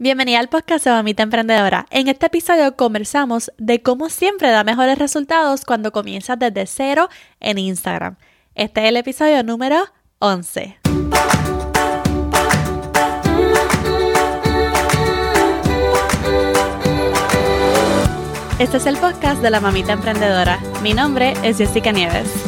Bienvenida al podcast de Mamita Emprendedora. En este episodio conversamos de cómo siempre da mejores resultados cuando comienzas desde cero en Instagram. Este es el episodio número 11. Este es el podcast de la Mamita Emprendedora. Mi nombre es Jessica Nieves.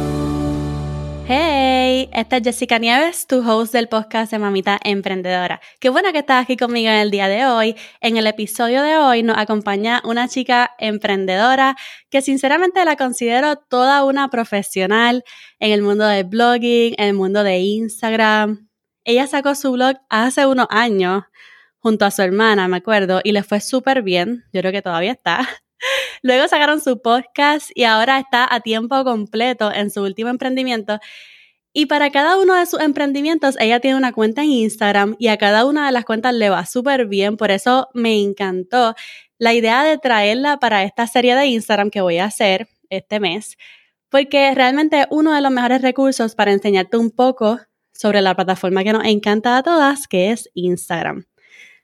Hey, esta es Jessica Nieves, tu host del podcast de Mamita Emprendedora. Qué bueno que estás aquí conmigo en el día de hoy. En el episodio de hoy nos acompaña una chica emprendedora que sinceramente la considero toda una profesional en el mundo del blogging, en el mundo de Instagram. Ella sacó su blog hace unos años junto a su hermana, me acuerdo, y le fue súper bien. Yo creo que todavía está. Luego sacaron su podcast y ahora está a tiempo completo en su último emprendimiento. Y para cada uno de sus emprendimientos, ella tiene una cuenta en Instagram y a cada una de las cuentas le va súper bien. Por eso me encantó la idea de traerla para esta serie de Instagram que voy a hacer este mes, porque realmente uno de los mejores recursos para enseñarte un poco sobre la plataforma que nos encanta a todas, que es Instagram.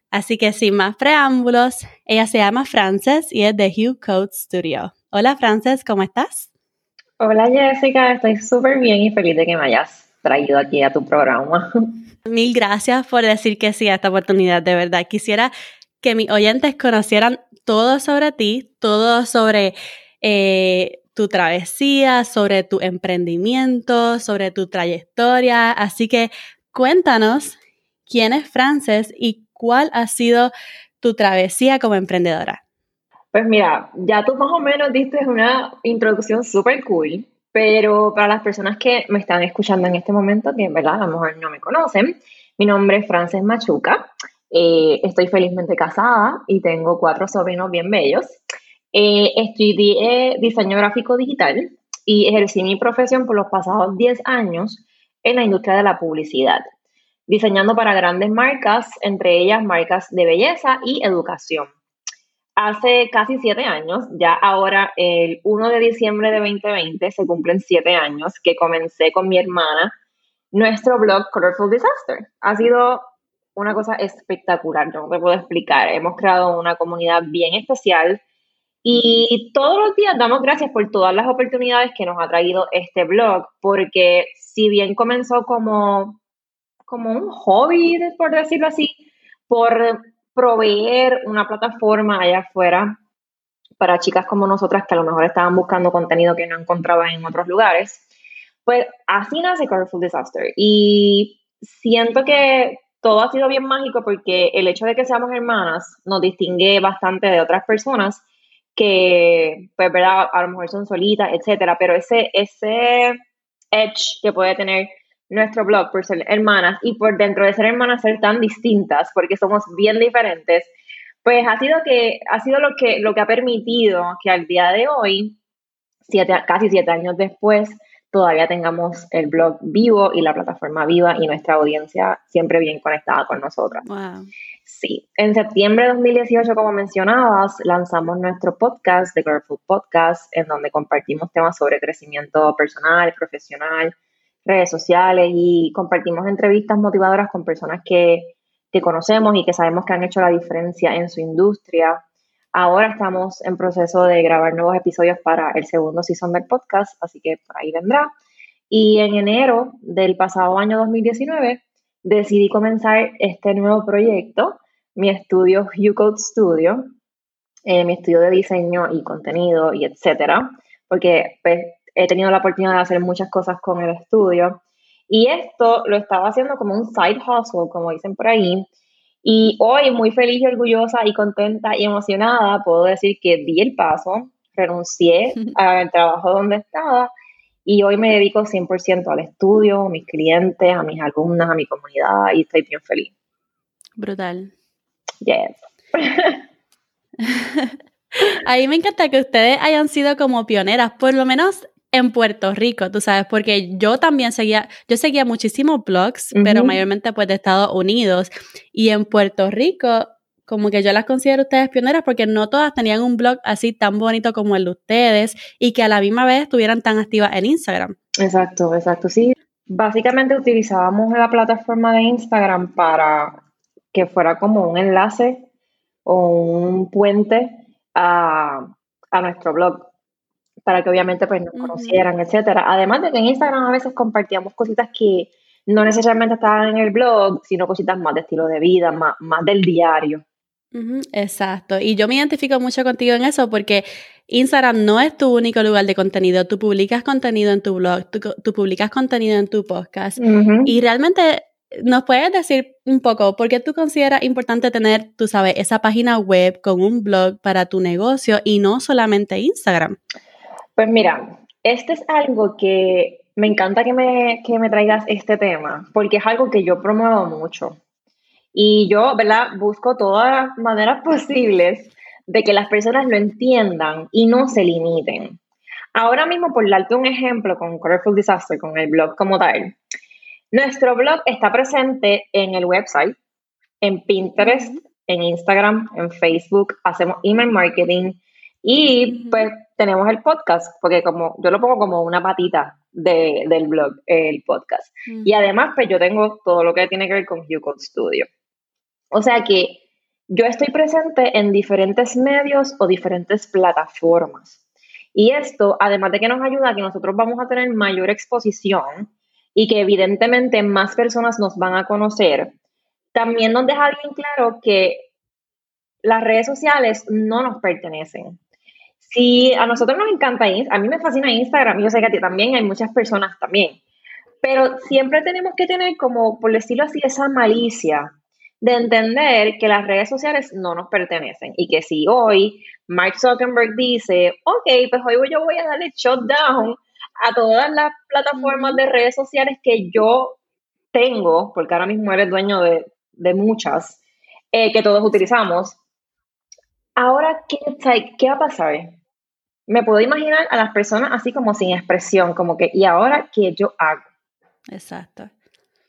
Así que sin más preámbulos, ella se llama Frances y es de Hugh Code Studio. Hola Frances, ¿cómo estás? Hola Jessica, estoy súper bien y feliz de que me hayas traído aquí a tu programa. Mil gracias por decir que sí a esta oportunidad, de verdad. Quisiera que mis oyentes conocieran todo sobre ti, todo sobre eh, tu travesía, sobre tu emprendimiento, sobre tu trayectoria. Así que cuéntanos quién es Frances y ¿cuál ha sido tu travesía como emprendedora? Pues mira, ya tú más o menos diste una introducción súper cool, pero para las personas que me están escuchando en este momento, que en verdad a lo mejor no me conocen, mi nombre es Frances Machuca, eh, estoy felizmente casada y tengo cuatro sobrinos bien bellos. Eh, estudié diseño gráfico digital y ejercí mi profesión por los pasados 10 años en la industria de la publicidad diseñando para grandes marcas, entre ellas marcas de belleza y educación. Hace casi siete años, ya ahora el 1 de diciembre de 2020 se cumplen siete años que comencé con mi hermana nuestro blog Colorful Disaster. Ha sido una cosa espectacular, no te puedo explicar. Hemos creado una comunidad bien especial y todos los días damos gracias por todas las oportunidades que nos ha traído este blog, porque si bien comenzó como como un hobby, por decirlo así, por proveer una plataforma allá afuera para chicas como nosotras que a lo mejor estaban buscando contenido que no encontraban en otros lugares. Pues así nace Colorful Disaster. Y siento que todo ha sido bien mágico porque el hecho de que seamos hermanas nos distingue bastante de otras personas que, pues, ¿verdad? A lo mejor son solitas, etcétera, pero ese, ese edge que puede tener nuestro blog por ser hermanas y por dentro de ser hermanas ser tan distintas, porque somos bien diferentes, pues ha sido que ha sido lo que lo que ha permitido que al día de hoy, siete, casi siete años después, todavía tengamos el blog vivo y la plataforma viva y nuestra audiencia siempre bien conectada con nosotras. Sí, en septiembre de 2018, como mencionabas, lanzamos nuestro podcast, The Girlful Podcast, en donde compartimos temas sobre crecimiento personal, profesional, redes sociales y compartimos entrevistas motivadoras con personas que, conocemos y que sabemos que han hecho la diferencia en su industria. Ahora estamos en proceso de grabar nuevos episodios para el segundo season del podcast, así que por ahí vendrá. Y en enero del pasado año 2019 decidí comenzar este nuevo proyecto, mi estudio Code Studio, eh, mi estudio de diseño y contenido y etcétera, porque pues, he tenido la oportunidad de hacer muchas cosas con el estudio. Y esto lo estaba haciendo como un side hustle, como dicen por ahí. Y hoy, muy feliz y orgullosa y contenta y emocionada, puedo decir que di el paso, renuncié al trabajo donde estaba y hoy me dedico 100% al estudio, a mis clientes, a mis alumnas, a mi comunidad y estoy bien feliz. Brutal. Yes. a mí me encanta que ustedes hayan sido como pioneras, por lo menos en Puerto Rico, tú sabes, porque yo también seguía, yo seguía muchísimos blogs, pero mayormente pues de Estados Unidos. Y en Puerto Rico, como que yo las considero ustedes pioneras porque no todas tenían un blog así tan bonito como el de ustedes y que a la misma vez estuvieran tan activas en Instagram. Exacto, exacto, sí. Básicamente utilizábamos la plataforma de Instagram para que fuera como un enlace o un puente a, nuestro blog para que obviamente pues nos conocieran, etcétera. Además de que en Instagram a veces compartíamos cositas que no necesariamente estaban en el blog, sino cositas más de estilo de vida, más, más del diario. exacto. Y yo me identifico mucho contigo en eso porque Instagram no es tu único lugar de contenido. Tú publicas contenido en tu blog, tú, publicas contenido en tu podcast. Y realmente ¿Nos puedes decir un poco por qué tú consideras importante tener, tú sabes, esa página web con un blog para tu negocio y no solamente Instagram? Pues mira, este es algo que me encanta que me, que me traigas este tema, porque es algo que yo promuevo mucho. Y yo, ¿verdad? Busco todas las maneras posibles de que las personas lo entiendan y no se limiten. Ahora mismo, por darte un ejemplo con Colorful Disaster, con el blog como tal, nuestro blog está presente en el website, en Pinterest, en Instagram, en Facebook, hacemos email marketing y pues tenemos el podcast, porque como yo lo pongo como una patita del blog, el podcast. Y además, pues yo tengo todo lo que tiene que ver con Code Studio. O sea que yo estoy presente en diferentes medios o diferentes plataformas. Y esto, además de que nos ayuda a que nosotros vamos a tener mayor exposición, y que evidentemente más personas nos van a conocer, también nos deja bien claro que las redes sociales no nos pertenecen. Si a nosotros nos encanta, a mí me fascina Instagram, yo sé que a ti también, hay muchas personas también, pero siempre tenemos que tener como, por decirlo así, esa malicia de entender que las redes sociales no nos pertenecen y que si hoy Mark Zuckerberg dice, ok, pues hoy yo voy a darle shutdown a todas las plataformas de redes sociales que yo tengo, porque ahora mismo eres dueño de, muchas, eh, que todos utilizamos. Ahora, ¿qué, ¿qué va a pasar? Me puedo imaginar a las personas así como sin expresión, como que, ¿y ahora qué yo hago? Exacto.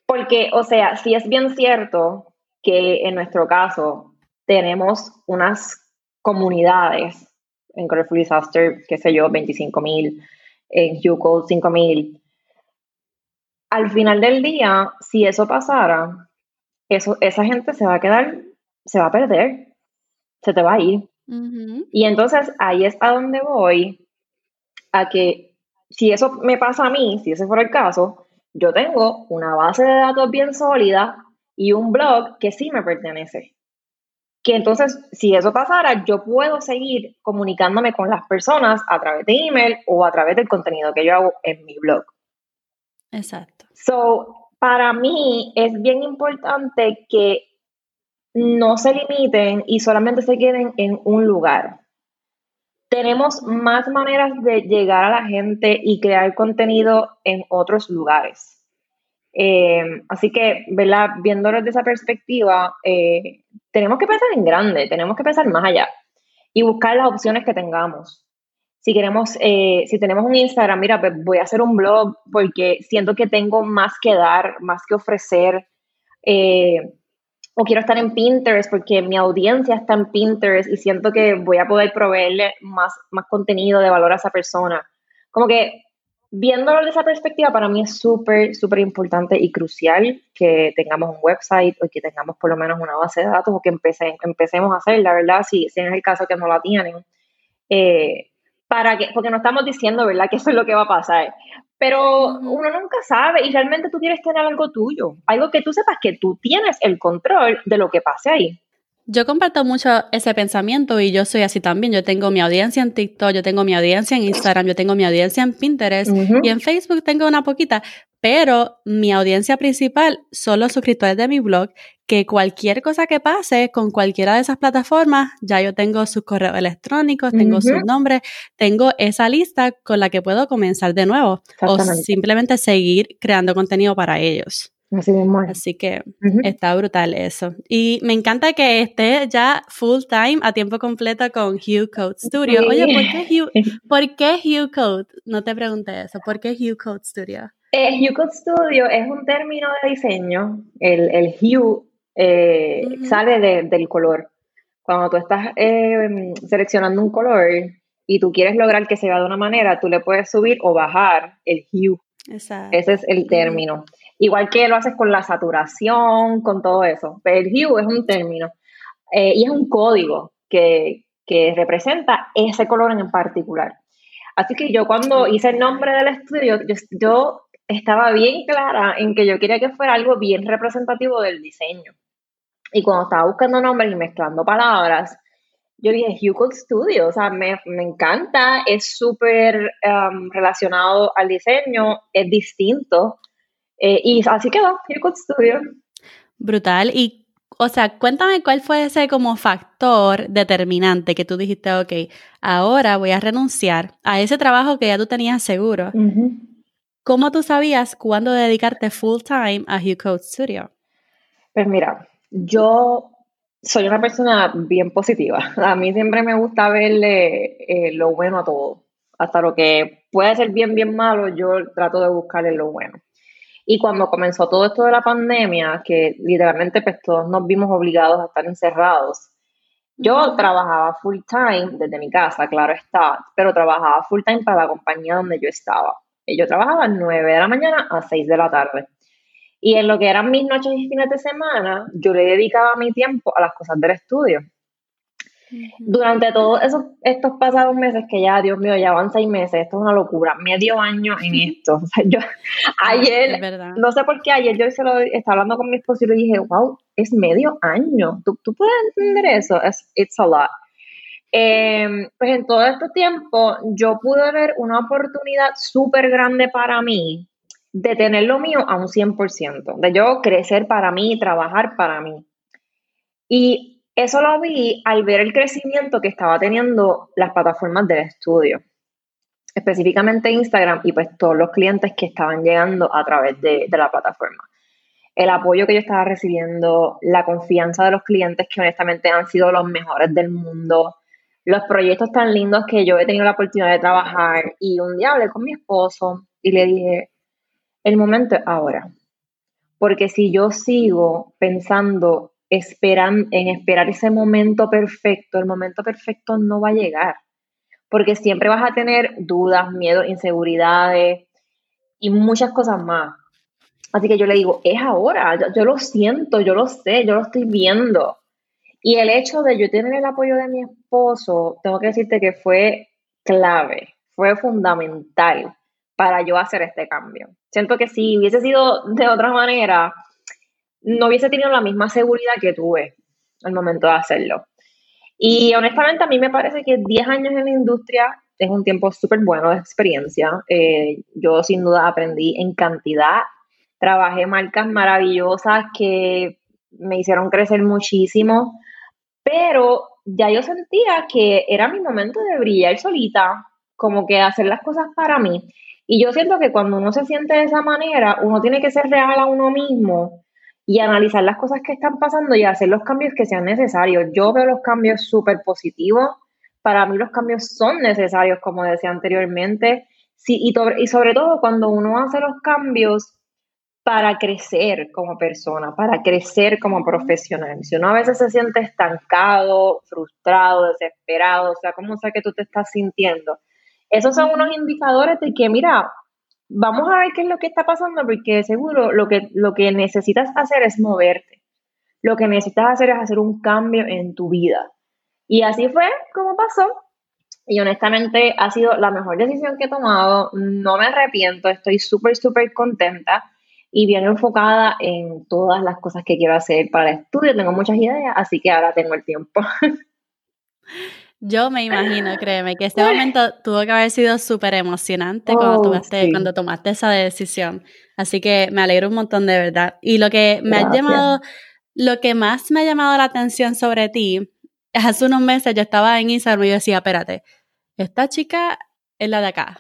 Porque, o sea, si es bien cierto que en nuestro caso tenemos unas comunidades en Colorful Disaster, qué sé yo, 25 mil, en Hugo 5000. Al final del día, si eso pasara, eso, esa gente se va a quedar, se va a perder, se te va a ir. Y entonces ahí es a donde voy, a que si eso me pasa a mí, si ese fuera el caso, yo tengo una base de datos bien sólida y un blog que sí me pertenece que entonces, si eso pasara, yo puedo seguir comunicándome con las personas a través de email o a través del contenido que yo hago en mi blog. Exacto. So, para mí es bien importante que no se limiten y solamente se queden en un lugar. Tenemos más maneras de llegar a la gente y crear contenido en otros lugares. Eh, así que, ¿verdad? Viéndolo desde esa perspectiva, eh, tenemos que pensar en grande, tenemos que pensar más allá y buscar las opciones que tengamos. Si queremos, eh, si tenemos un Instagram, mira, pues voy a hacer un blog porque siento que tengo más que dar, más que ofrecer. O quiero estar en Pinterest porque mi audiencia está en Pinterest y siento que voy a poder proveerle más, más contenido de valor a esa persona. Como que viéndolo de esa perspectiva, para mí es súper, súper importante y crucial que tengamos un website o que tengamos por lo menos una base de datos o que empecemos a hacerla, ¿verdad? Si, si es el caso que no la tienen. Eh, para que, porque no estamos diciendo, ¿verdad?, que eso es lo que va a pasar. Pero uno nunca sabe y realmente tú quieres tener algo tuyo, algo que tú sepas que tú tienes el control de lo que pase ahí. Yo comparto mucho ese pensamiento y yo soy así también. Yo tengo mi audiencia en TikTok, yo tengo mi audiencia en Instagram, yo tengo mi audiencia en Pinterest y en Facebook tengo una poquita, pero mi audiencia principal son los suscriptores de mi blog, que cualquier cosa que pase con cualquiera de esas plataformas, ya yo tengo sus correos electrónicos, tengo sus nombres, tengo esa lista con la que puedo comenzar de nuevo o simplemente seguir creando contenido para ellos. Así mismo. Así que está brutal eso. Y me encanta que esté ya full time, a tiempo completo con Hue Code Studio. Oye, ¿por qué, Hue, ¿por qué Hue Code? No te pregunté eso. ¿Por qué Hue Code Studio? Eh, Hue Code Studio es un término de diseño. El, el hue eh, sale del color. Cuando tú estás eh, seleccionando un color y tú quieres lograr que se vea de una manera, tú le puedes subir o bajar el hue. Exacto. Ese es el término. Igual que lo haces con la saturación, con todo eso. Pero el hue es un término eh, y es un código que, representa ese color en particular. Así que yo cuando hice el nombre del estudio, yo, estaba bien clara en que yo quería que fuera algo bien representativo del diseño. Y cuando estaba buscando nombres y mezclando palabras, yo dije Hugo Studio, o sea, me, encanta, es súper um, relacionado al diseño, es distinto. Eh, y así quedó, Hugo Studio. Brutal. Y, o sea, cuéntame cuál fue ese como factor determinante que tú dijiste, ok, ahora voy a renunciar a ese trabajo que ya tú tenías seguro. ¿Cómo tú sabías cuándo dedicarte full time a Hue Code Studio? Pues mira, yo soy una persona bien positiva. A mí siempre me gusta verle eh, lo bueno a todo. Hasta lo que puede ser bien, bien malo, yo trato de buscarle lo bueno. Y cuando comenzó todo esto de la pandemia, que literalmente pues todos nos vimos obligados a estar encerrados, yo trabajaba full time desde mi casa, claro está, pero trabajaba full time para la compañía donde yo estaba. Yo trabajaba 9 de la mañana a 6 de la tarde. Y en lo que eran mis noches y fines de semana, yo le dedicaba mi tiempo a las cosas del estudio. Durante todos esos, estos pasados meses, que ya, Dios mío, ya van seis meses, esto es una locura, medio año en esto. O sea, yo ayer, no sé por qué, ayer yo se lo estaba hablando con mi esposo y le dije, wow, es medio año. ¿Tú, tú puedes entender eso? Es, it's a lot. Em, pues en todo este tiempo yo pude ver una oportunidad súper grande para mí de tener lo mío a un 100%, de yo crecer para mí, trabajar para mí. Y eso lo vi al ver el crecimiento que estaba teniendo las plataformas del estudio, específicamente Instagram y pues todos los clientes que estaban llegando a través de, de la plataforma. El apoyo que yo estaba recibiendo, la confianza de los clientes que honestamente han sido los mejores del mundo, los proyectos tan lindos que yo he tenido la oportunidad de trabajar. Y un día hablé con mi esposo y le dije, el momento es ahora. Porque si yo sigo pensando esperan, en esperar ese momento perfecto, el momento perfecto no va a llegar. Porque siempre vas a tener dudas, miedos, inseguridades y muchas cosas más. Así que yo le digo, es ahora, yo, lo siento, yo lo sé, yo lo estoy viendo. Y el hecho de yo tener el apoyo de mi esposo, tengo que decirte que fue clave, fue fundamental para yo hacer este cambio. Siento que si hubiese sido de otra manera, no hubiese tenido la misma seguridad que tuve al momento de hacerlo. Y honestamente a mí me parece que 10 años en la industria es un tiempo súper bueno de experiencia. Eh, yo sin duda aprendí en cantidad, trabajé marcas maravillosas que me hicieron crecer muchísimo, pero ya yo sentía que era mi momento de brillar solita, como que hacer las cosas para mí. Y yo siento que cuando uno se siente de esa manera, uno tiene que ser real a uno mismo y analizar las cosas que están pasando y hacer los cambios que sean necesarios. Yo veo los cambios súper positivos. Para mí los cambios son necesarios, como decía anteriormente. Sí, y, y sobre todo cuando uno hace los cambios para crecer como persona, para crecer como profesional. Si uno a veces se siente estancado, frustrado, desesperado, o sea, como sea que tú te estás sintiendo, esos son unos indicadores de que, mira, vamos a ver qué es lo que está pasando, porque seguro lo que, lo que necesitas hacer es moverte. Lo que necesitas hacer es hacer un cambio en tu vida. Y así fue como pasó. Y honestamente ha sido la mejor decisión que he tomado. No me arrepiento, estoy súper, súper contenta y bien enfocada en todas las cosas que quiero hacer para el estudio. Tengo muchas ideas, así que ahora tengo el tiempo. Yo me imagino, créeme, que este momento tuvo que haber sido súper emocionante cuando, oh, tomaste, cuando tomaste esa decisión. Así que me alegro un montón de verdad. Y lo que me ha llamado, lo que más me ha llamado la atención sobre ti, hace unos meses yo estaba en Instagram y yo decía, espérate, esta chica es la de acá.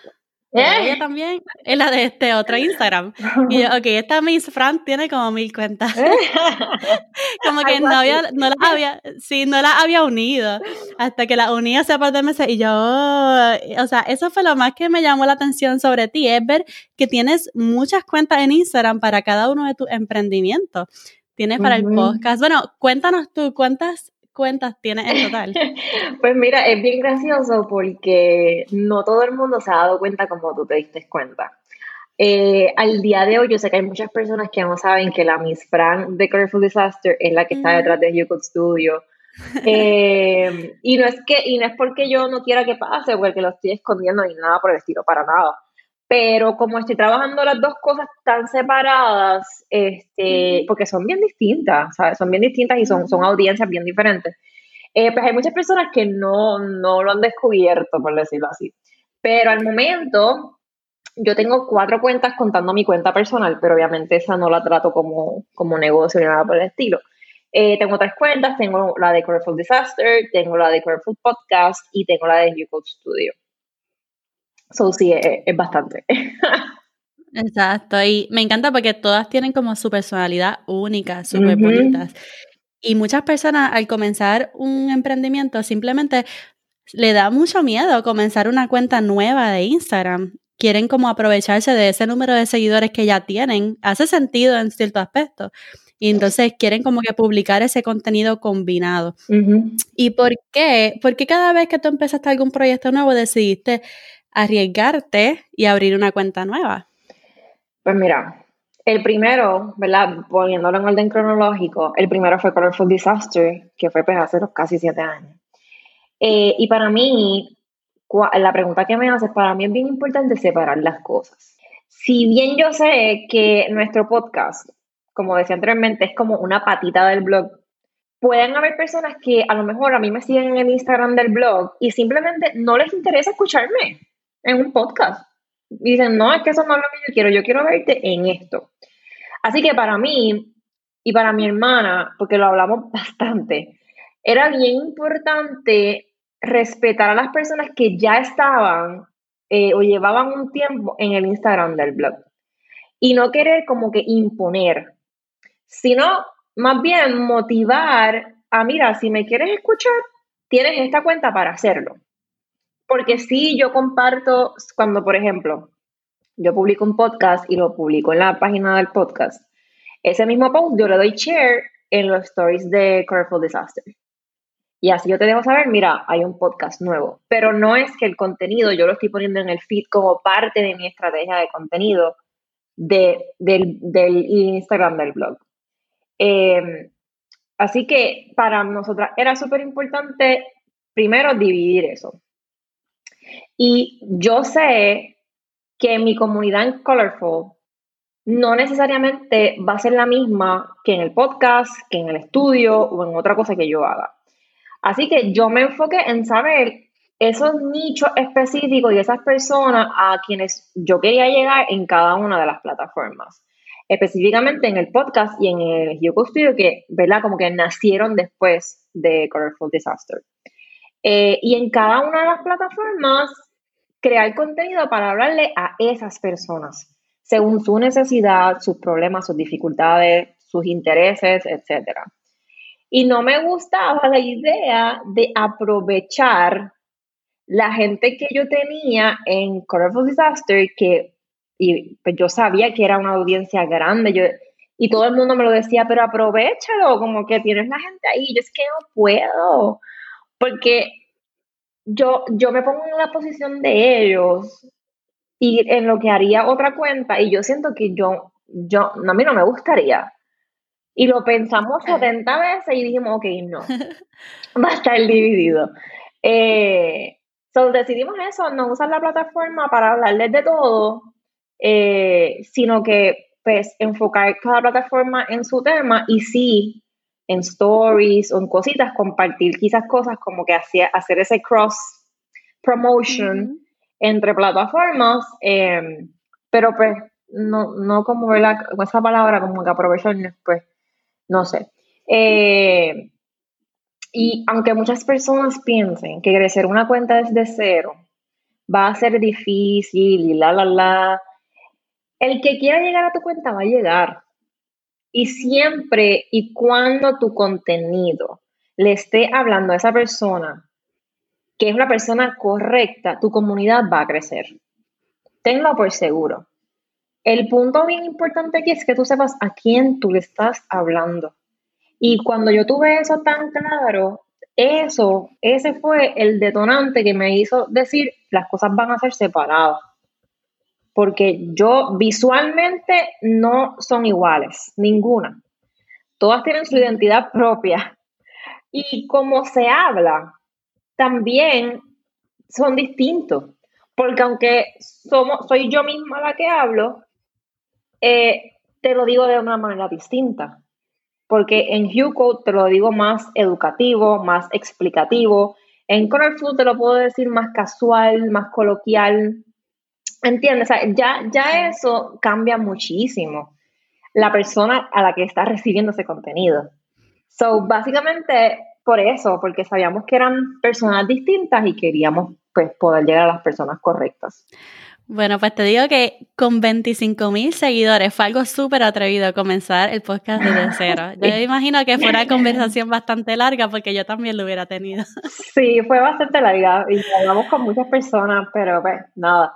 Ella ¿Eh? también es la de este otro Instagram. Y yo, ok, esta Miss Fran tiene como mil cuentas. como que no, había, no las había, sí, no las había unido. Hasta que la uní hace par de meses. Y yo, o sea, eso fue lo más que me llamó la atención sobre ti, es ver que tienes muchas cuentas en Instagram para cada uno de tus emprendimientos. Tienes para el podcast. Bueno, cuéntanos tú, ¿cuántas cuentas tienes en total? pues mira, es bien gracioso porque no todo el mundo se ha dado cuenta como tú te diste cuenta. Eh, al día de hoy, yo sé que hay muchas personas que no saben que la Miss Fran de Colorful Disaster es la que está detrás de YouTube Studio. Eh, y no es que y no es porque yo no quiera que pase, porque lo estoy escondiendo ni nada por el estilo, para nada. Pero como estoy trabajando las dos cosas tan separadas, este, porque son bien distintas, ¿sabes? Son bien distintas y son, son audiencias bien diferentes. Eh, pues hay muchas personas que no, no lo han descubierto, por decirlo así. Pero al momento, yo tengo cuatro cuentas contando mi cuenta personal, pero obviamente esa no la trato como, como negocio ni nada por el estilo. Eh, tengo tres cuentas, tengo la de Colorful Disaster, tengo la de Colorful Podcast y tengo la de YouTube Studio. So, sí, es, bastante. Exacto, y me encanta porque todas tienen como su personalidad única, súper bonitas. Y muchas personas al comenzar un emprendimiento simplemente le da mucho miedo comenzar una cuenta nueva de Instagram. Quieren como aprovecharse de ese número de seguidores que ya tienen. Hace sentido en cierto aspecto. Y entonces quieren como que publicar ese contenido combinado. ¿Y por qué? ¿Por qué cada vez que tú empezaste algún proyecto nuevo decidiste arriesgarte y abrir una cuenta nueva? Pues mira, el primero, ¿verdad? Poniéndolo en orden cronológico, el primero fue Colorful Disaster, que fue pues, hace casi siete años. Eh, y para mí, la pregunta que me haces, para mí es bien importante separar las cosas. Si bien yo sé que nuestro podcast, como decía anteriormente, es como una patita del blog, pueden haber personas que a lo mejor a mí me siguen en el Instagram del blog y simplemente no les interesa escucharme en un podcast. dicen, no, es que eso no es lo que yo quiero, yo quiero verte en esto. Así que para mí y para mi hermana, porque lo hablamos bastante, era bien importante respetar a las personas que ya estaban eh, o llevaban un tiempo en el Instagram del blog. Y no querer como que imponer, sino más bien motivar a, mira, si me quieres escuchar, tienes esta cuenta para hacerlo. Porque sí, yo comparto, cuando por ejemplo, yo publico un podcast y lo publico en la página del podcast, ese mismo post yo le doy share en los stories de Colorful Disaster. Y así yo te dejo saber, mira, hay un podcast nuevo. Pero no es que el contenido yo lo estoy poniendo en el feed como parte de mi estrategia de contenido de, del, Instagram del blog. Em, así que para nosotras era súper importante primero dividir eso. Y yo sé que mi comunidad en Colorful no necesariamente va a ser la misma que en el podcast, que en el estudio o en otra cosa que yo haga. Así que yo me enfoqué en saber esos nichos específicos y esas personas a quienes yo quería llegar en cada una de las plataformas. Específicamente en el podcast y en el Yoko Studio, que, ¿verdad? Como que nacieron después de Colorful Disaster. Eh, y en cada una de las plataformas, crear contenido para hablarle a esas personas, según su necesidad, sus problemas, sus dificultades, sus intereses, etc. Y no me gustaba la idea de aprovechar la gente que yo tenía en Colorful Disaster, que y, pues yo sabía que era una audiencia grande, yo, y todo el mundo me lo decía, pero aprovechalo, como que tienes la gente ahí, yo es que no puedo, porque yo, yo me pongo en la posición de ellos y en lo que haría otra cuenta y yo siento que yo, yo, a mí no me gustaría. Y lo pensamos 70 veces y dijimos, ok, no, va a estar dividido. Eh, so decidimos eso, no usar la plataforma para hablarles de todo, eh, sino que pues enfocar cada plataforma en su tema y sí en stories o en cositas, compartir quizás cosas como que hacía, hacer ese cross promotion entre plataformas, em, pero pues no, no como esa palabra como que aprovechar, pues no sé. Eh, y aunque muchas personas piensen que crecer una cuenta desde cero va a ser difícil y la, la, la. El que quiera llegar a tu cuenta va a llegar. Y siempre y cuando tu contenido le esté hablando a esa persona, que es una persona correcta, tu comunidad va a crecer. Tenlo por seguro. El punto bien importante aquí es que tú sepas a quién tú le estás hablando. Y cuando yo tuve eso tan claro, eso, ese fue el detonante que me hizo decir las cosas van a ser separadas. Porque yo visualmente no son iguales, ninguna. Todas tienen su identidad propia. Y como se habla, también son distintos. Porque aunque soy yo misma la que hablo, eh, te lo digo de una manera distinta porque en HuCode te lo digo más educativo, más explicativo. En Colorful te lo puedo decir más casual, más coloquial. ¿Entiendes? ya, ya eso cambia muchísimo la persona a la que está recibiendo ese contenido. So, básicamente por eso, porque sabíamos que eran personas distintas y queríamos pues poder llegar a las personas correctas. Bueno, pues te digo que con 25 mil seguidores fue algo súper atrevido comenzar el podcast desde cero. Yo imagino que fue una conversación bastante larga porque yo también lo hubiera tenido. Sí, fue bastante larga y hablamos con muchas personas, pero pues nada,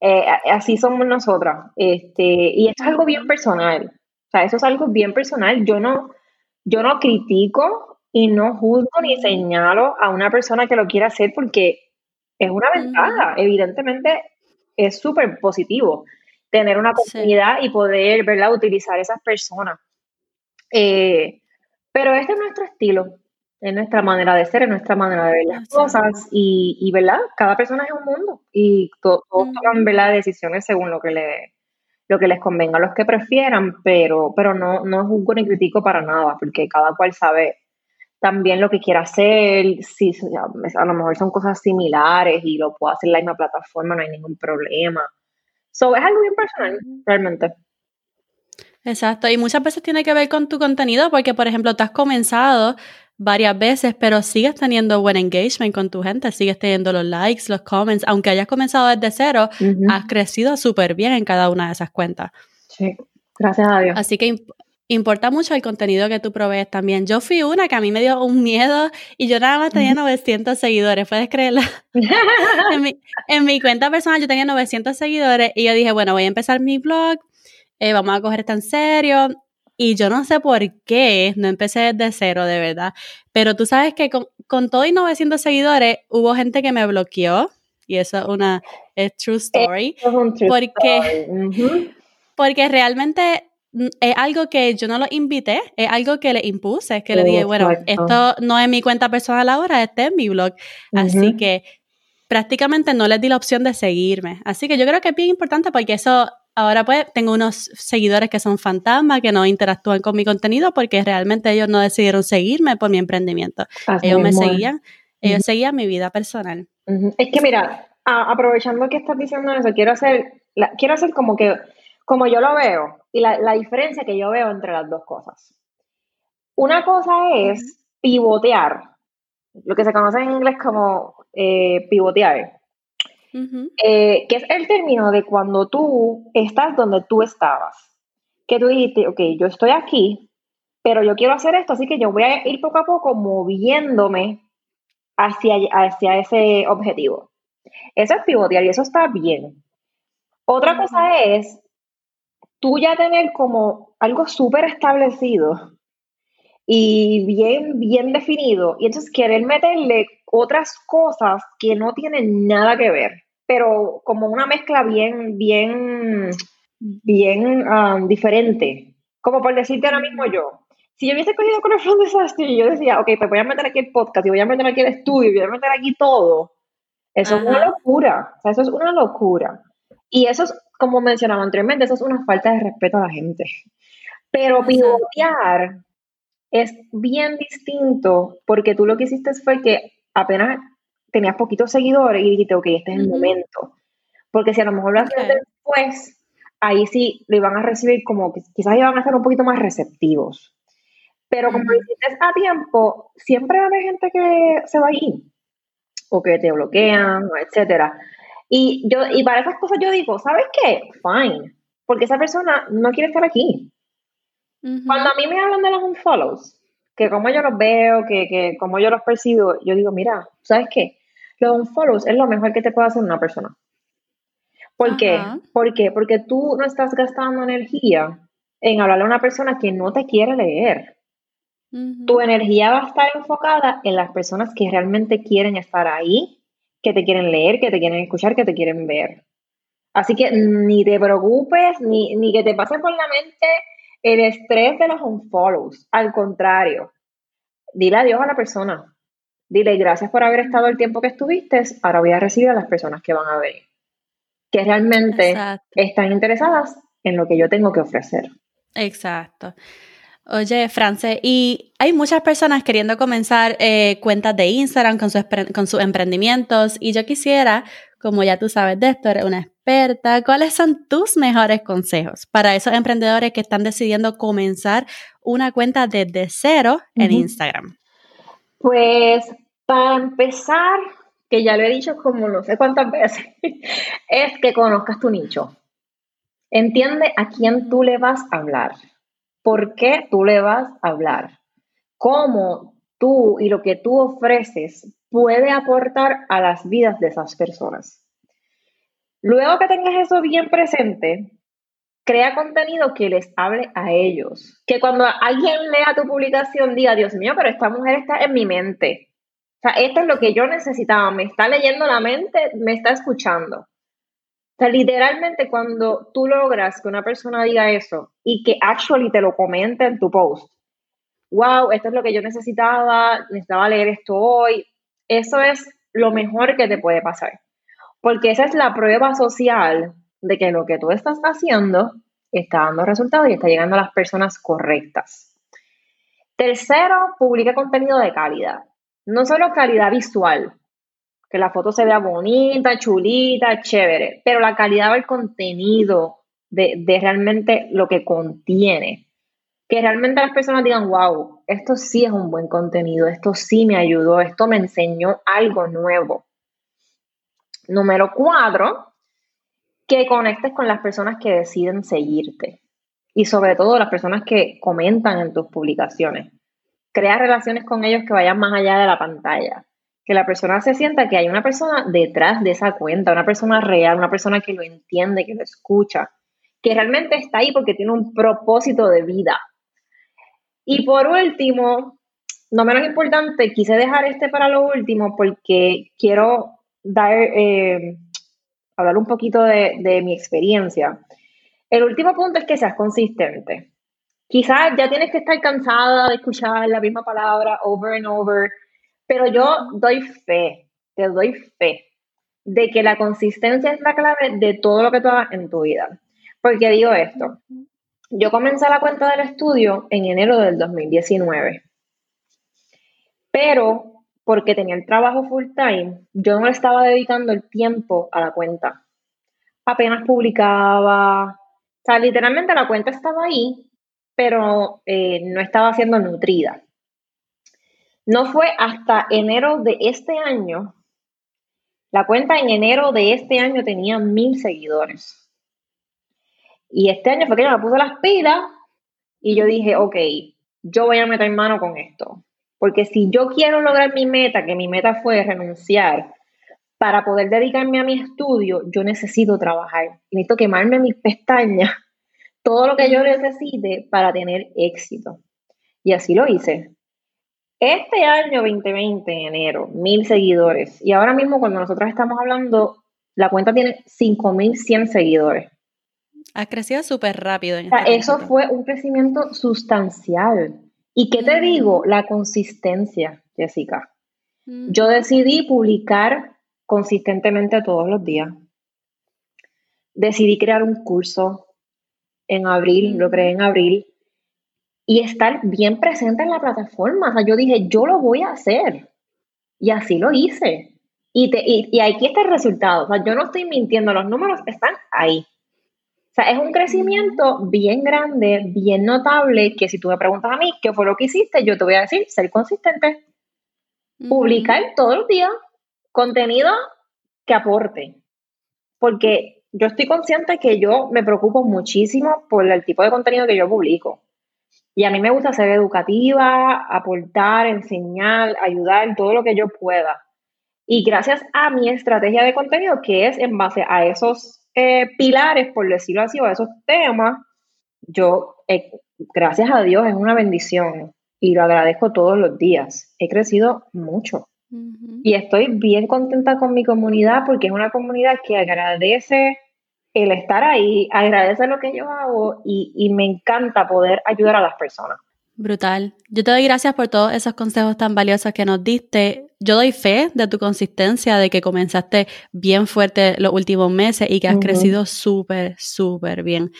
eh, así somos nosotras. Este, y esto es algo bien personal. O sea, eso es algo bien personal. Yo no, yo no critico y no juzgo ni señalo a una persona que lo quiera hacer porque es una ventaja. Evidentemente es súper positivo tener una comunidad y poder, ¿verdad?, utilizar esas personas. Eh, pero este es nuestro estilo, es nuestra manera de ser, es nuestra manera de ver las cosas y, ¿verdad? Cada persona es un mundo y todos toman, ¿verdad?, decisiones según lo que, le, lo que les convenga a los que prefieran, pero, pero no, no juzgo ni critico para nada, porque cada cual sabe también lo que quiera hacer, si a lo mejor son cosas similares y lo puedo hacer en la misma plataforma, no hay ningún problema. So, es algo bien personal, realmente. Exacto, y muchas veces tiene que ver con tu contenido, porque por ejemplo, tú has comenzado varias veces, pero sigues teniendo buen engagement con tu gente, sigues teniendo los likes, los comments, aunque hayas comenzado desde cero, has crecido súper bien en cada una de esas cuentas. Sí, gracias a Dios. Así que importa mucho el contenido que tú provees también. Yo fui una que a mí me dio un miedo y yo nada más tenía 900 seguidores, ¿puedes creerlo? en, mi, cuenta personal yo tenía 900 seguidores y yo dije, bueno, voy a empezar mi blog, eh, vamos a coger esto en serio. Y yo no sé por qué, no empecé desde cero, de verdad. Pero tú sabes que con, con todo y 900 seguidores hubo gente que me bloqueó. Y eso es una true story. Es un true porque, story. porque realmente Mm, es algo que yo no lo invité, es algo que le impuse, es que le dije, bueno, esto no es mi cuenta personal ahora, este es mi blog. Así que prácticamente no les di la opción de seguirme. Así que yo creo que es bien importante porque eso, ahora pues tengo unos seguidores que son fantasmas, que no interactúan con mi contenido porque realmente ellos no decidieron seguirme por mi emprendimiento. ellos me seguían, ellos seguían mi vida personal. Es que mira, aprovechando que estás diciendo eso, quiero hacer, quiero hacer como que, como yo lo veo, y la, diferencia que yo veo entre las dos cosas. Una cosa es pivotear, lo que se conoce en inglés como eh, pivotear, eh, que es el término de cuando tú estás donde tú estabas. Que tú dijiste, ok, yo estoy aquí, pero yo quiero hacer esto, así que yo voy a ir poco a poco moviéndome hacia, hacia ese objetivo. Eso es pivotear y eso está bien. Otra cosa es tú ya tener como algo súper establecido y bien, bien definido, y entonces querer meterle otras cosas que no tienen nada que ver, pero como una mezcla bien, bien, bien um, diferente. Como por decirte ahora mismo yo, si yo hubiese cogido con el fondo desastre y yo decía, ok, pues voy a meter aquí el podcast y voy a meter aquí el estudio y voy a meter aquí todo, eso es una locura, o sea, eso es una locura. Y eso es como mencionaba anteriormente, eso es una falta de respeto a la gente. Pero pivotear es bien distinto porque tú lo que hiciste fue que apenas tenías poquitos seguidores y dijiste, ok, este es el momento. Porque si a lo mejor lo hacías después, ahí sí lo iban a recibir como que quizás iban a ser un poquito más receptivos. Pero como lo hiciste a tiempo, siempre va a haber gente que se va a ir o que te bloquean, etcétera. Y, yo, y para esas cosas yo digo, ¿sabes qué? Fine, porque esa persona no quiere estar aquí. Cuando a mí me hablan de los unfollows, que como yo los veo, que, que como yo los percibo, yo digo, mira, ¿sabes qué? Los unfollows es lo mejor que te puede hacer una persona. ¿Por qué? ¿Por qué? Porque tú no estás gastando energía en hablarle a una persona que no te quiere leer. Tu energía va a estar enfocada en las personas que realmente quieren estar ahí, que te quieren leer, que te quieren escuchar, que te quieren ver. Así que ni te preocupes, ni, ni que te pase por la mente el estrés de los unfollows. Al contrario, dile adiós a la persona. Dile gracias por haber estado el tiempo que estuviste. Ahora voy a recibir a las personas que van a venir, que realmente están interesadas en lo que yo tengo que ofrecer. Exacto. Oye, France, y hay muchas personas queriendo comenzar eh, cuentas de Instagram con, con sus emprendimientos y yo quisiera, como ya tú sabes de esto, eres una experta, ¿cuáles son tus mejores consejos para esos emprendedores que están decidiendo comenzar una cuenta desde cero en Instagram? Pues para empezar, que ya lo he dicho como no sé cuántas veces, es que conozcas tu nicho. Entiende a quién tú le vas a hablar por qué tú le vas a hablar, cómo tú y lo que tú ofreces puede aportar a las vidas de esas personas. Luego que tengas eso bien presente, crea contenido que les hable a ellos. Que cuando alguien lea tu publicación diga, Dios mío, pero esta mujer está en mi mente. O sea, esto es lo que yo necesitaba. Me está leyendo la mente, me está escuchando sea, literalmente cuando tú logras que una persona diga eso y que actually te lo comente en tu post, wow, esto es lo que yo necesitaba, necesitaba leer esto hoy, eso es lo mejor que te puede pasar. Porque esa es la prueba social de que lo que tú estás haciendo está dando resultados y está llegando a las personas correctas. Tercero, publica contenido de calidad. No solo calidad visual, que la foto se vea bonita, chulita, chévere, pero la calidad del contenido, de, realmente lo que contiene, que realmente las personas digan, wow, esto sí es un buen contenido, esto sí me ayudó, esto me enseñó algo nuevo. Número cuatro, que conectes con las personas que deciden seguirte y sobre todo las personas que comentan en tus publicaciones. Crea relaciones con ellos que vayan más allá de la pantalla que la persona se sienta que hay una persona detrás de esa cuenta, una persona real, una persona que lo entiende, que lo escucha, que realmente está ahí porque tiene un propósito de vida. Y por último, no menos importante, quise dejar este para lo último porque quiero dar, eh, hablar un poquito de, mi experiencia. El último punto es que seas consistente. Quizás ya tienes que estar cansada de escuchar la misma palabra over and over pero yo doy fe, te doy fe de que la consistencia es la clave de todo lo que tú hagas en tu vida. Porque digo esto, yo comencé la cuenta del estudio en enero del 2019, pero porque tenía el trabajo full time, yo no le estaba dedicando el tiempo a la cuenta. Apenas publicaba, o sea, literalmente la cuenta estaba ahí, pero eh, no estaba siendo nutrida. No fue hasta enero de este año, la cuenta en enero de este año tenía mil seguidores. Y este año fue que yo me puse las pilas y yo dije, ok, yo voy a meter mano con esto. Porque si yo quiero lograr mi meta, que mi meta fue renunciar, para poder dedicarme a mi estudio, yo necesito trabajar. Necesito quemarme mis pestañas, todo lo que yo necesite para tener éxito. Y así lo hice. Este año 2020, enero, mil seguidores. Y ahora mismo cuando nosotros estamos hablando, la cuenta tiene 5.100 seguidores. Ha crecido súper rápido. En este eso fue un crecimiento sustancial. ¿Y qué te digo? La consistencia, Jessica. Mm. Yo decidí publicar consistentemente todos los días. Decidí crear un curso en abril, lo mm. creé en abril y estar bien presente en la plataforma. O sea, yo dije, yo lo voy a hacer. Y así lo hice. Y, te, y, aquí está el resultado. O sea, yo no estoy mintiendo, los números están ahí. Sea, es un crecimiento bien grande, bien notable, que si tú me preguntas a mí qué fue lo que hiciste, yo te voy a decir, ser consistente. Publicar todos los días contenido que aporte. porque yo estoy consciente que yo me preocupo muchísimo por el tipo de contenido que yo publico. Y a mí me gusta ser educativa, aportar, enseñar, ayudar, todo lo que yo pueda. Y gracias a mi estrategia de contenido, que es en base a esos eh, pilares, por decirlo así, o esos temas, yo, eh, gracias a Dios, es una bendición y lo agradezco todos los días. He crecido mucho. Y estoy bien contenta con mi comunidad porque es una comunidad que agradece el estar ahí, agradece lo que yo hago y, y me encanta poder ayudar a las personas. Brutal. Yo te doy gracias por todos esos consejos tan valiosos que nos diste. Yo doy fe de tu consistencia, de que comenzaste bien fuerte los últimos meses y que has crecido súper, súper bien.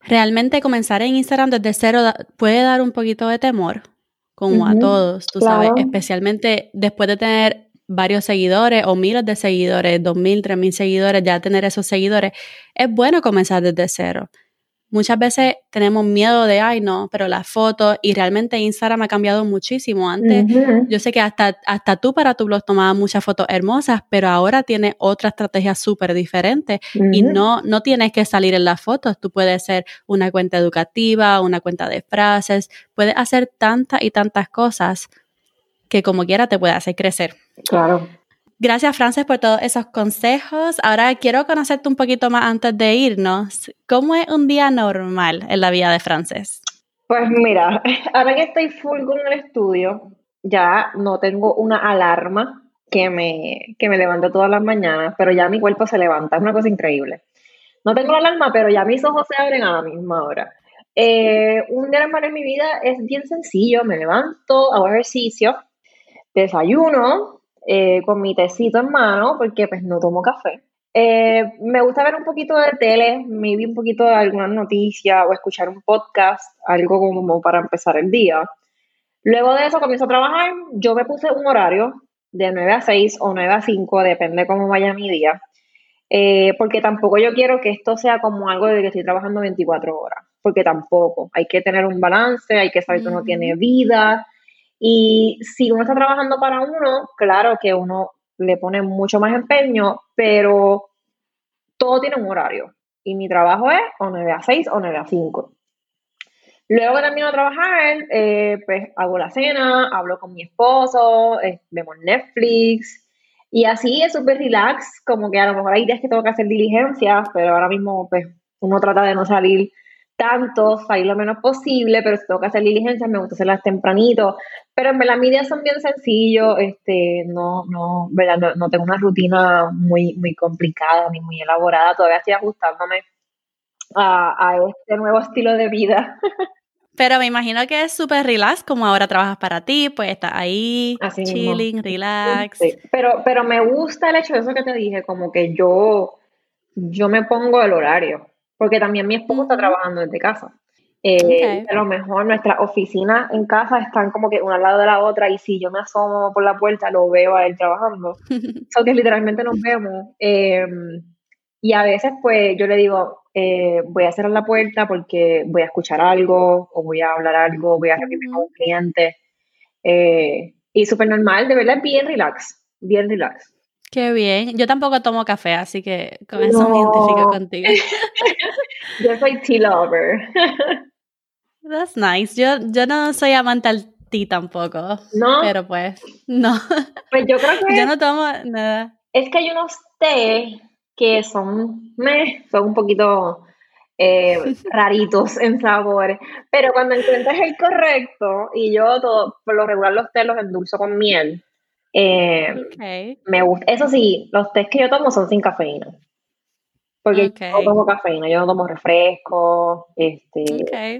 Realmente comenzar en Instagram desde cero puede dar un poquito de temor, como a todos, tú sabes, especialmente después de tener varios seguidores o miles de seguidores, dos mil, tres mil seguidores, ya tener esos seguidores, es bueno comenzar desde cero. Muchas veces tenemos miedo de, ay, no, pero las fotos, y realmente Instagram ha cambiado muchísimo. Antes, yo sé que hasta, hasta tú para tu blog tomabas muchas fotos hermosas, pero ahora tiene otra estrategia súper diferente y no, no tienes que salir en las fotos. Tú puedes ser una cuenta educativa, una cuenta de frases, puedes hacer tantas y tantas cosas que como quiera te puede hacer crecer. Claro. Gracias, Frances, por todos esos consejos. Ahora quiero conocerte un poquito más antes de irnos. ¿Cómo es un día normal en la vida de Frances? Pues mira, ahora que estoy full con el estudio, ya no tengo una alarma que me, que me levante todas las mañanas, pero ya mi cuerpo se levanta, es una cosa increíble. No tengo la alarma, pero ya mis ojos se abren a la misma hora. Eh, un día normal en mi vida es bien sencillo, me levanto, hago ejercicio, desayuno eh, con mi tecito en mano, porque pues no tomo café. Eh, me gusta ver un poquito de tele, me vi un poquito de alguna noticia o escuchar un podcast, algo como para empezar el día. Luego de eso comienzo a trabajar. Yo me puse un horario de 9 a 6 o 9 a 5, depende cómo vaya mi día. Eh, porque tampoco yo quiero que esto sea como algo de que estoy trabajando 24 horas, porque tampoco. Hay que tener un balance, hay que saber que uno tiene vida, y si uno está trabajando para uno, claro que uno le pone mucho más empeño, pero todo tiene un horario. Y mi trabajo es o 9 a 6 o 9 a 5. Luego que termino de trabajar, eh, pues hago la cena, hablo con mi esposo, eh, vemos Netflix. Y así es súper relax, como que a lo mejor hay días que tengo que hacer diligencias, pero ahora mismo pues uno trata de no salir tanto, salir lo menos posible, pero si tengo que hacer diligencias, me gusta hacerlas tempranito. Pero en verdad mis días son bien sencillos, este, no, no, ¿verdad? No, tengo una rutina muy, muy complicada ni muy elaborada, todavía estoy ajustándome a, a este nuevo estilo de vida. Pero me imagino que es súper relax, como ahora trabajas para ti, pues estás ahí, chilling, relax. Pero, pero me gusta el hecho de eso que te dije, como que yo, yo me pongo el horario porque también mi esposo está trabajando desde casa. Eh, A lo mejor nuestras oficinas en casa están como que una al lado de la otra y si yo me asomo por la puerta lo veo a él trabajando. Eso que literalmente nos vemos. Em, y a veces pues yo le digo, eh, voy a cerrar la puerta porque voy a escuchar algo o voy a hablar algo, voy a reunirme con un cliente. Eh, y súper normal, de verdad, bien relax, bien relax. Qué bien. Yo tampoco tomo café, así que con eso me identifico contigo. yo soy tea lover. That's nice. Yo, yo no soy amante al tea tampoco. No. Pero pues, no. Pues yo creo que. Yo no tomo nada. Es que hay unos té que son, me, son un poquito eh, raritos en sabor. Pero cuando encuentras el correcto, y yo todo, por lo regular los té los endulzo con miel. Eh, me gusta. Eso sí, los tés que yo tomo son sin cafeína. Porque yo no tomo cafeína, yo no tomo refresco, este,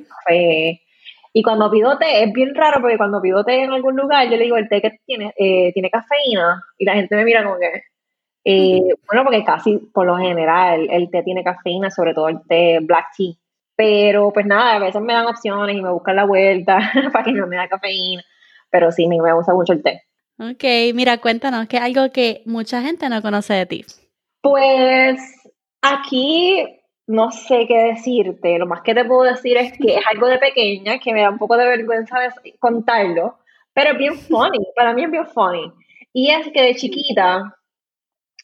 café. Y cuando pido té, es bien raro porque cuando pido té en algún lugar, yo le digo el té que tiene, eh, tiene cafeína y la gente me mira como que, eh, bueno, porque casi por lo general el té tiene cafeína, sobre todo el té black tea. Pero pues nada, a veces me dan opciones y me buscan la vuelta para que no me da cafeína. Pero sí, me, me gusta mucho el té. Ok, mira, cuéntanos, ¿qué es algo que mucha gente no conoce de ti? Pues aquí no sé qué decirte. Lo más que te puedo decir es que es algo de pequeña, que me da un poco de vergüenza contarlo, pero es bien funny. Para mí es bien funny. Y es que de chiquita,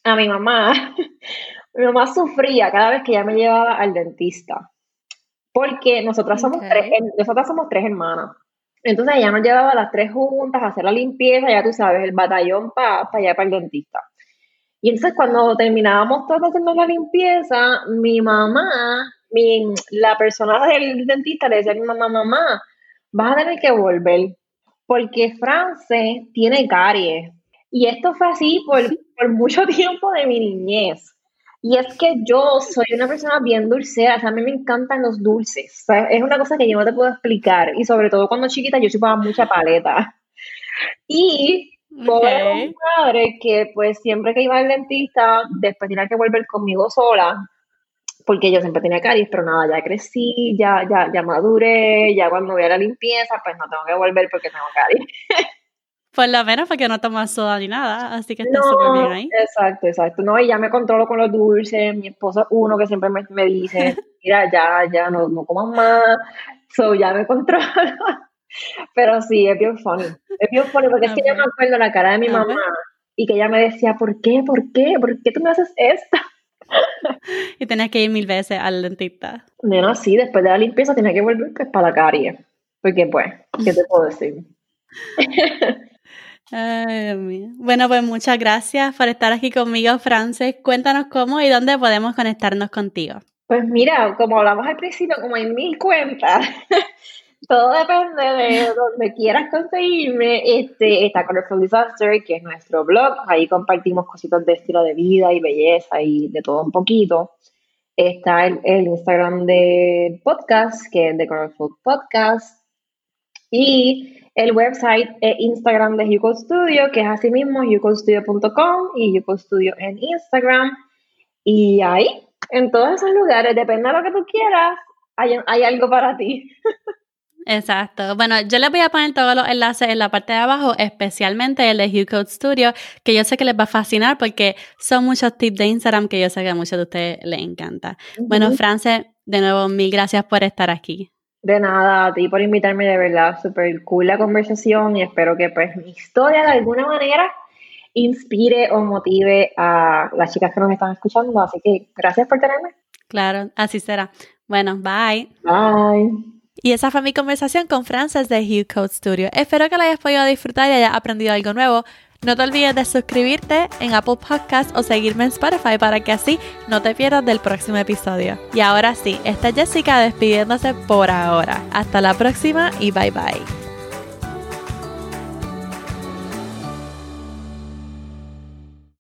a mi mamá, Mi mamá sufría cada vez que ella me llevaba al dentista. Porque nosotras somos, tres, nosotras somos tres hermanas. Entonces ella nos llevaba a las tres juntas a hacer la limpieza, ya tú sabes, el batallón para allá para el dentista. Y entonces cuando terminábamos todos haciendo la limpieza, mi mamá, mi, la persona del dentista le decía a mi mamá, mamá, vas a tener que volver, porque France tiene caries. Y esto fue así por, por mucho tiempo de mi niñez. Y es que yo soy una persona bien dulcera, o sea, a mí me encantan los dulces. es una cosa que yo no te puedo explicar. Y sobre todo cuando chiquita yo chupaba mucha paleta. Y pobre mi madre que pues siempre que iba al dentista, después tenía que volver conmigo sola, porque yo siempre tenía caries, pero nada, ya crecí, ya, ya, ya maduré, ya cuando voy a la limpieza, pues no tengo que volver porque tengo caries. Por lo menos porque no tomas soda ni nada, así que está súper bien ahí. Exacto, exacto. No, y ya me controlo con los dulces. Mi esposo uno que siempre me, me dice, mira, ya, ya, no, no comas más. So, ya me controlo. Pero sí, es bien funny. Es bien funny porque es que yo me acuerdo la cara de mi mamá y que ella me decía, ¿por qué? ¿Por qué? ¿Por qué tú me haces esto? y tenías que ir mil veces al dentista. Bueno, sí, después de la limpieza tenía que volver pues, para la carie. Porque pues, ¿qué te puedo decir? Ay, Bueno, pues muchas gracias por estar aquí conmigo, Frances. Cuéntanos cómo y dónde podemos conectarnos contigo. Pues mira, como hablamos al principio, como hay mil cuentas, todo depende de donde quieras conseguirme. Este, está Colorful Disaster, que es nuestro blog. Ahí compartimos cositas de estilo de vida y belleza y de todo un poquito. Está el, el Instagram de podcast, que es de Colorful Podcast. Y el website e Instagram de Yuko Studio, que es así mismo yukostudio.com y Yuko Studio en Instagram. Y ahí, en todos esos lugares, depende de lo que tú quieras, hay, hay algo para ti. Exacto. Bueno, yo les voy a poner todos los enlaces en la parte de abajo, especialmente el de Hugh Studio, que yo sé que les va a fascinar porque son muchos tips de Instagram que yo sé que a muchos de ustedes les encanta. Bueno, France, de nuevo, mil gracias por estar aquí. De nada, a ti por invitarme, de verdad, súper cool la conversación y espero que pues mi historia de alguna manera inspire o motive a las chicas que nos están escuchando. Así que gracias por tenerme. Claro, así será. Bueno, bye. Bye. Y esa fue mi conversación con Frances de Hugh Code Studio. Espero que la hayas podido disfrutar y hayas aprendido algo nuevo. No te olvides de suscribirte en Apple Podcast o seguirme en Spotify para que así no te pierdas del próximo episodio. Y ahora sí, esta es Jessica despidiéndose por ahora. Hasta la próxima y bye bye.